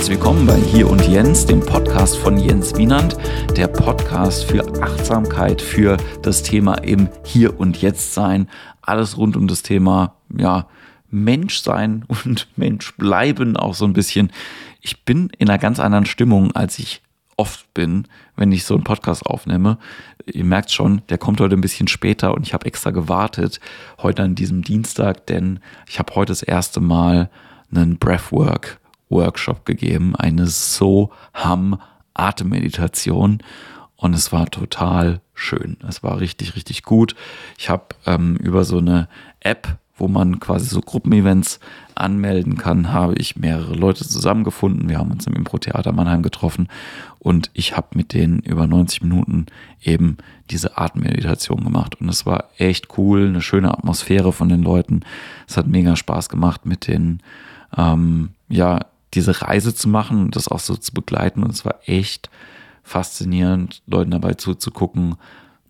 herzlich willkommen bei Hier und Jens, dem Podcast von Jens Wienand, der Podcast für Achtsamkeit, für das Thema im Hier und Jetzt sein, alles rund um das Thema, ja, Mensch sein und Mensch bleiben auch so ein bisschen. Ich bin in einer ganz anderen Stimmung, als ich oft bin, wenn ich so einen Podcast aufnehme. Ihr merkt schon, der kommt heute ein bisschen später und ich habe extra gewartet, heute an diesem Dienstag, denn ich habe heute das erste Mal einen Breathwork Workshop gegeben, eine so ham Atemmeditation und es war total schön. Es war richtig, richtig gut. Ich habe ähm, über so eine App wo man quasi so Gruppenevents anmelden kann, habe ich mehrere Leute zusammengefunden. Wir haben uns im Impro-Theater Mannheim getroffen und ich habe mit denen über 90 Minuten eben diese Atemmeditation gemacht. Und es war echt cool, eine schöne Atmosphäre von den Leuten. Es hat mega Spaß gemacht, mit denen ähm, ja diese Reise zu machen und das auch so zu begleiten. Und es war echt faszinierend, Leuten dabei zuzugucken,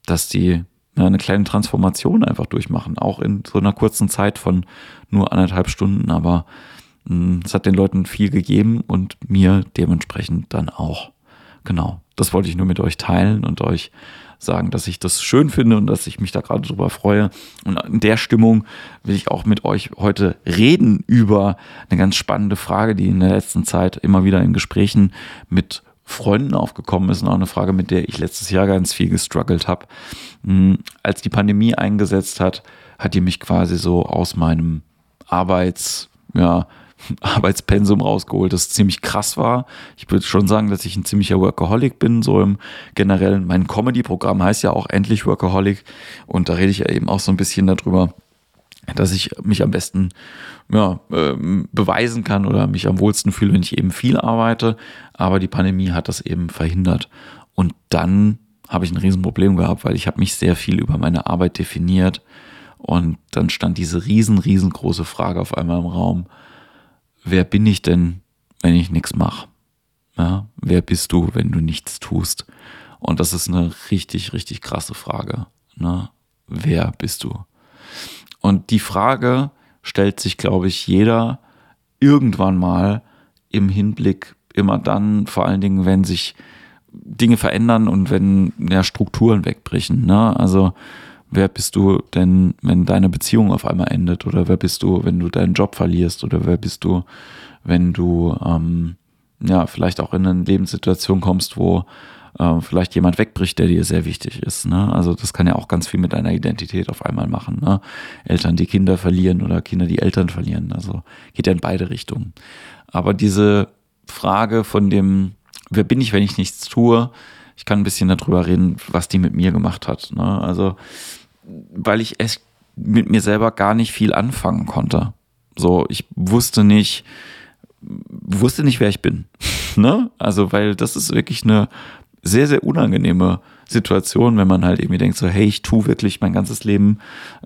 dass die eine kleine Transformation einfach durchmachen, auch in so einer kurzen Zeit von nur anderthalb Stunden, aber hm, es hat den Leuten viel gegeben und mir dementsprechend dann auch. Genau, das wollte ich nur mit euch teilen und euch sagen, dass ich das schön finde und dass ich mich da gerade drüber freue. Und in der Stimmung will ich auch mit euch heute reden über eine ganz spannende Frage, die in der letzten Zeit immer wieder in Gesprächen mit Freunden aufgekommen ist und auch eine Frage, mit der ich letztes Jahr ganz viel gestruggelt habe. Hm, als die Pandemie eingesetzt hat, hat die mich quasi so aus meinem Arbeits, ja, Arbeitspensum rausgeholt, das ziemlich krass war. Ich würde schon sagen, dass ich ein ziemlicher Workaholic bin, so im generellen. Mein Comedy-Programm heißt ja auch endlich Workaholic und da rede ich ja eben auch so ein bisschen darüber, dass ich mich am besten ja, äh, beweisen kann oder mich am wohlsten fühle, wenn ich eben viel arbeite. Aber die Pandemie hat das eben verhindert. Und dann habe ich ein Riesenproblem gehabt, weil ich habe mich sehr viel über meine Arbeit definiert. Und dann stand diese riesen, riesengroße Frage auf einmal im Raum. Wer bin ich denn, wenn ich nichts mache? Ja, wer bist du, wenn du nichts tust? Und das ist eine richtig, richtig krasse Frage. Ne? Wer bist du? Und die Frage stellt sich, glaube ich, jeder irgendwann mal im Hinblick immer dann, vor allen Dingen, wenn sich Dinge verändern und wenn ja, Strukturen wegbrechen. Ne? Also wer bist du denn, wenn deine Beziehung auf einmal endet? Oder wer bist du, wenn du deinen Job verlierst? Oder wer bist du, wenn du ähm, ja vielleicht auch in eine Lebenssituation kommst, wo äh, vielleicht jemand wegbricht, der dir sehr wichtig ist. Ne? Also das kann ja auch ganz viel mit deiner Identität auf einmal machen. Ne? Eltern, die Kinder verlieren oder Kinder, die Eltern verlieren. Also geht ja in beide Richtungen. Aber diese Frage von dem, wer bin ich, wenn ich nichts tue, ich kann ein bisschen darüber reden, was die mit mir gemacht hat. Ne? Also, weil ich echt mit mir selber gar nicht viel anfangen konnte. So, ich wusste nicht, wusste nicht, wer ich bin. ne? Also, weil das ist wirklich eine sehr, sehr unangenehme Situation, wenn man halt irgendwie denkt, so, hey, ich tue wirklich mein ganzes Leben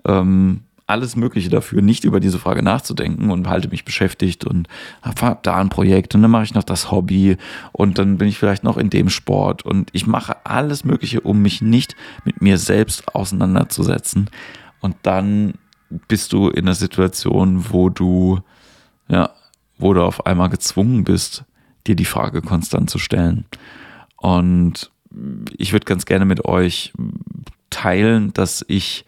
ähm, alles Mögliche dafür, nicht über diese Frage nachzudenken und halte mich beschäftigt und habe da ein Projekt und dann mache ich noch das Hobby und dann bin ich vielleicht noch in dem Sport und ich mache alles Mögliche, um mich nicht mit mir selbst auseinanderzusetzen. Und dann bist du in einer Situation, wo du, ja, wo du auf einmal gezwungen bist, dir die Frage konstant zu stellen. Und ich würde ganz gerne mit euch teilen, dass ich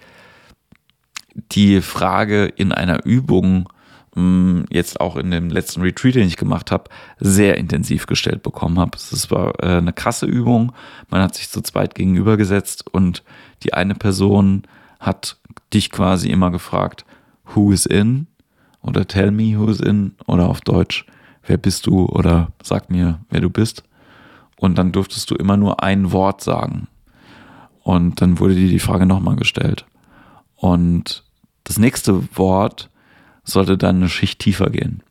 die Frage in einer Übung hm, jetzt auch in dem letzten Retreat, den ich gemacht habe, sehr intensiv gestellt bekommen habe. Es war äh, eine krasse Übung. Man hat sich zu zweit gegenübergesetzt und die eine Person hat dich quasi immer gefragt, who is in? Oder tell me who is in? Oder auf Deutsch, wer bist du? Oder sag mir, wer du bist. Und dann durftest du immer nur ein Wort sagen. Und dann wurde dir die Frage nochmal gestellt. Und das nächste Wort sollte dann eine Schicht tiefer gehen.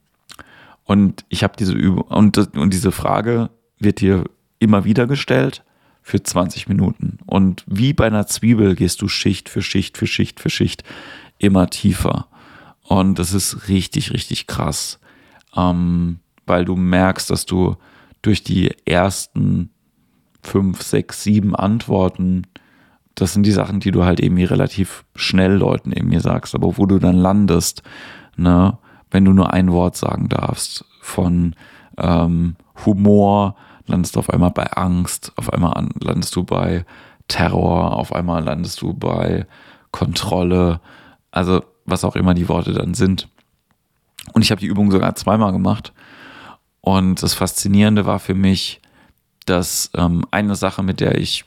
Und ich habe diese Übung und, und diese Frage wird dir immer wieder gestellt für 20 Minuten. Und wie bei einer Zwiebel gehst du Schicht für Schicht für Schicht für Schicht immer tiefer. Und das ist richtig, richtig krass, ähm, weil du merkst, dass du durch die ersten fünf, sechs, sieben Antworten, das sind die Sachen, die du halt irgendwie relativ schnell Leuten irgendwie sagst, aber wo du dann landest, ne, wenn du nur ein Wort sagen darfst, von ähm, Humor, landest du auf einmal bei Angst, auf einmal landest du bei Terror, auf einmal landest du bei Kontrolle, also was auch immer die Worte dann sind. Und ich habe die Übung sogar zweimal gemacht. Und das Faszinierende war für mich, dass ähm, eine Sache, mit der ich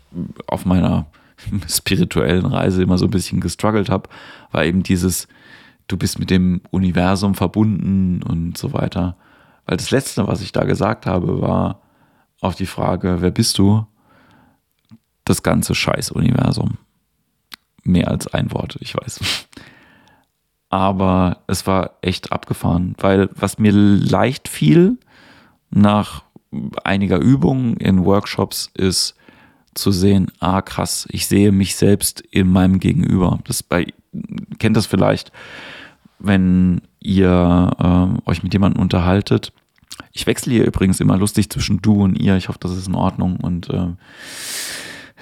auf meiner spirituellen Reise immer so ein bisschen gestruggelt habe, war eben dieses, du bist mit dem Universum verbunden und so weiter. Weil das Letzte, was ich da gesagt habe, war auf die Frage, wer bist du? Das ganze Scheiß-Universum. Mehr als ein Wort, ich weiß. Aber es war echt abgefahren, weil was mir leicht fiel nach einiger Übungen in Workshops ist zu sehen, ah krass, ich sehe mich selbst in meinem Gegenüber. Das bei kennt das vielleicht, wenn ihr äh, euch mit jemandem unterhaltet. Ich wechsle hier übrigens immer lustig zwischen du und ihr. Ich hoffe, das ist in Ordnung. Und äh,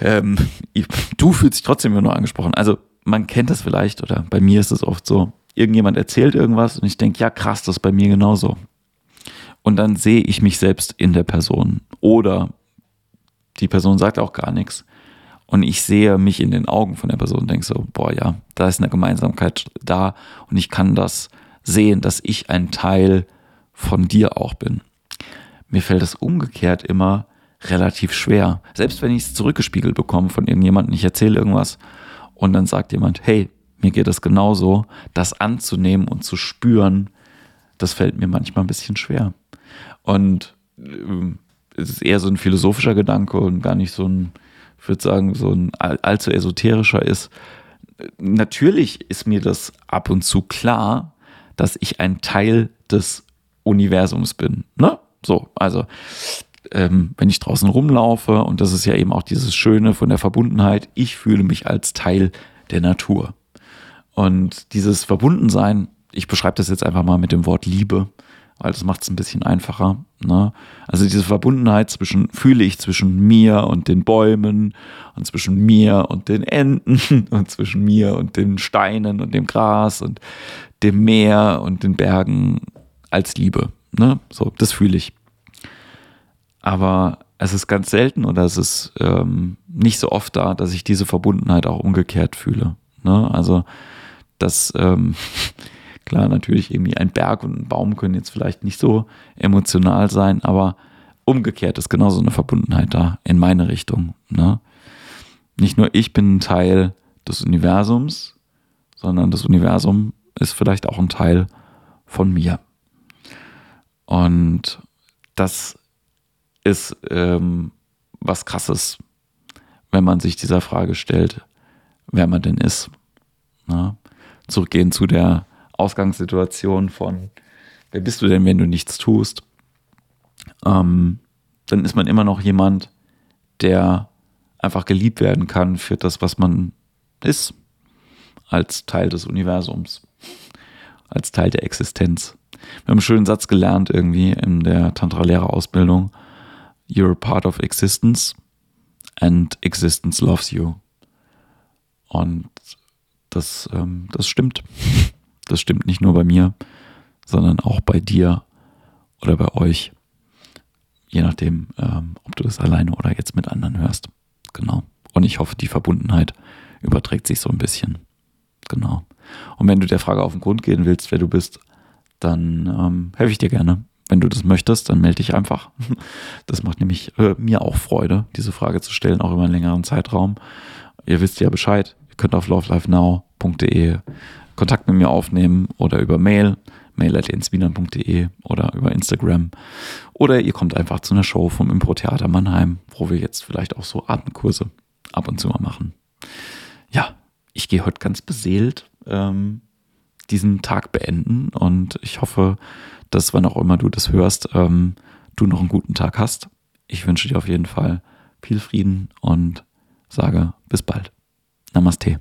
ähm, du fühlst dich trotzdem immer nur angesprochen. Also man kennt das vielleicht oder bei mir ist es oft so. Irgendjemand erzählt irgendwas und ich denke, ja krass, das ist bei mir genauso. Und dann sehe ich mich selbst in der Person. Oder die Person sagt auch gar nichts und ich sehe mich in den Augen von der Person und denke so, boah, ja, da ist eine Gemeinsamkeit da und ich kann das sehen, dass ich ein Teil von dir auch bin. Mir fällt es umgekehrt immer relativ schwer. Selbst wenn ich es zurückgespiegelt bekomme von irgendjemandem, ich erzähle irgendwas und dann sagt jemand, hey, mir geht es genauso, das anzunehmen und zu spüren, das fällt mir manchmal ein bisschen schwer. Und äh, es ist eher so ein philosophischer Gedanke und gar nicht so ein, ich würde sagen, so ein allzu esoterischer ist. Natürlich ist mir das ab und zu klar, dass ich ein Teil des Universums bin. Ne? So, also ähm, wenn ich draußen rumlaufe, und das ist ja eben auch dieses Schöne von der Verbundenheit, ich fühle mich als Teil der Natur. Und dieses Verbundensein, ich beschreibe das jetzt einfach mal mit dem Wort Liebe, weil das macht es ein bisschen einfacher. Ne? Also diese Verbundenheit zwischen, fühle ich zwischen mir und den Bäumen und zwischen mir und den Enten und zwischen mir und den Steinen und dem Gras und dem Meer und den Bergen als Liebe. Ne? So, das fühle ich. Aber es ist ganz selten oder es ist ähm, nicht so oft da, dass ich diese Verbundenheit auch umgekehrt fühle. Ne? Also das ähm, Klar, natürlich irgendwie ein Berg und ein Baum können jetzt vielleicht nicht so emotional sein, aber umgekehrt ist genauso eine Verbundenheit da in meine Richtung. Ne? Nicht nur ich bin ein Teil des Universums, sondern das Universum ist vielleicht auch ein Teil von mir. Und das ist ähm, was Krasses, wenn man sich dieser Frage stellt, wer man denn ist. Ne? Zurückgehen zu der Ausgangssituation von, wer bist du denn, wenn du nichts tust, ähm, dann ist man immer noch jemand, der einfach geliebt werden kann für das, was man ist, als Teil des Universums, als Teil der Existenz. Wir haben einen schönen Satz gelernt irgendwie in der Tantra-Lehrerausbildung. You're part of existence and existence loves you. Und das, ähm, das stimmt. Das stimmt nicht nur bei mir, sondern auch bei dir oder bei euch. Je nachdem, ähm, ob du das alleine oder jetzt mit anderen hörst. Genau. Und ich hoffe, die Verbundenheit überträgt sich so ein bisschen. Genau. Und wenn du der Frage auf den Grund gehen willst, wer du bist, dann ähm, helfe ich dir gerne. Wenn du das möchtest, dann melde dich einfach. Das macht nämlich äh, mir auch Freude, diese Frage zu stellen, auch über einen längeren Zeitraum. Ihr wisst ja Bescheid. Ihr könnt auf lovelifenow.de Kontakt mit mir aufnehmen oder über Mail, mail.enswiener.de oder über Instagram. Oder ihr kommt einfach zu einer Show vom Impro-Theater Mannheim, wo wir jetzt vielleicht auch so Atemkurse ab und zu mal machen. Ja, ich gehe heute ganz beseelt ähm, diesen Tag beenden und ich hoffe, dass wann auch immer du das hörst, ähm, du noch einen guten Tag hast. Ich wünsche dir auf jeden Fall viel Frieden und sage bis bald. Namaste.